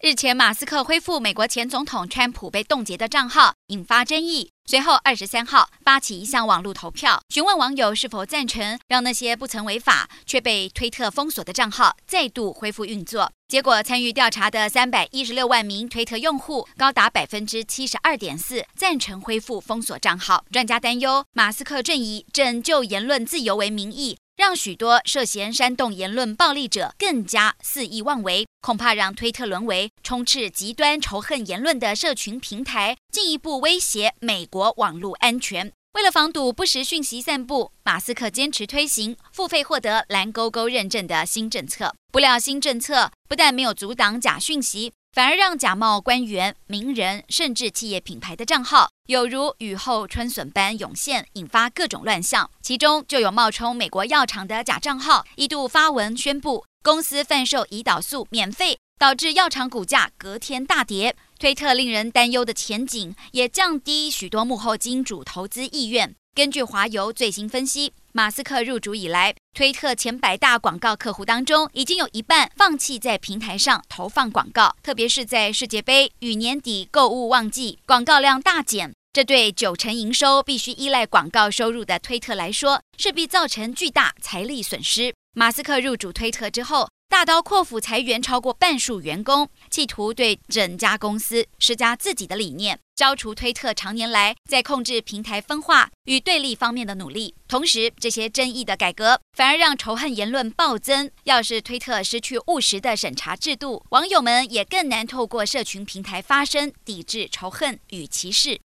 日前，马斯克恢复美国前总统川普被冻结的账号，引发争议。随后，二十三号发起一项网络投票，询问网友是否赞成让那些不曾违法却被推特封锁的账号再度恢复运作。结果，参与调查的三百一十六万名推特用户，高达百分之七十二点四赞成恢复封锁账号。专家担忧，马斯克正以拯救言论自由为名义。让许多涉嫌煽动言论暴力者更加肆意妄为，恐怕让推特沦为充斥极端仇恨言论的社群平台，进一步威胁美国网络安全。为了防堵不实讯息散布，马斯克坚持推行付费获得蓝勾勾认证的新政策。不料，新政策不但没有阻挡假讯息。反而让假冒官员、名人甚至企业品牌的账号，有如雨后春笋般涌现，引发各种乱象。其中就有冒充美国药厂的假账号，一度发文宣布公司贩售胰岛素免费，导致药厂股价隔天大跌。推特令人担忧的前景，也降低许多幕后金主投资意愿。根据华邮最新分析，马斯克入主以来，推特前百大广告客户当中，已经有一半放弃在平台上投放广告，特别是在世界杯与年底购物旺季，广告量大减。这对九成营收必须依赖广告收入的推特来说，势必造成巨大财力损失。马斯克入主推特之后，大刀阔斧裁员超过半数员工，企图对整家公司施加自己的理念，消除推特常年来在控制平台分化与对立方面的努力。同时，这些争议的改革反而让仇恨言论暴增。要是推特失去务实的审查制度，网友们也更难透过社群平台发声，抵制仇恨与歧视。